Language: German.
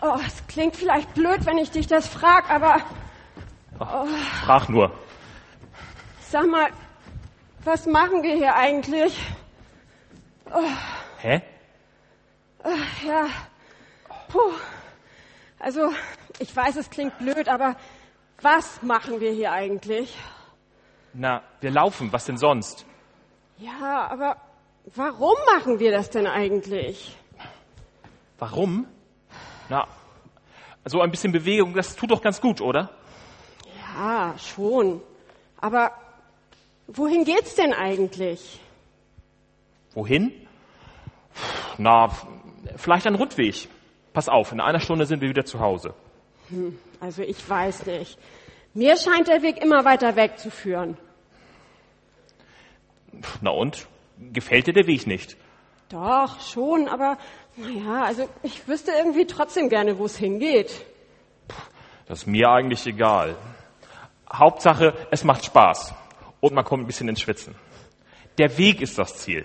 Oh, es klingt vielleicht blöd, wenn ich dich das frag, aber Frag nur. sag mal, was machen wir hier eigentlich? Hä? Ja, puh. Also, ich weiß, es klingt blöd, aber was machen wir hier eigentlich? Na, wir laufen. Was denn sonst? Ja, aber warum machen wir das denn eigentlich? Warum? Na, so ein bisschen Bewegung, das tut doch ganz gut, oder? Ja, schon. Aber wohin geht's denn eigentlich? Wohin? Na, vielleicht ein Rundweg. Pass auf, in einer Stunde sind wir wieder zu Hause. Also ich weiß nicht. Mir scheint der Weg immer weiter wegzuführen. Na und? Gefällt dir der Weg nicht? Doch, schon, aber naja, also ich wüsste irgendwie trotzdem gerne, wo es hingeht. Das ist mir eigentlich egal. Hauptsache, es macht Spaß. Und man kommt ein bisschen ins Schwitzen. Der Weg ist das Ziel.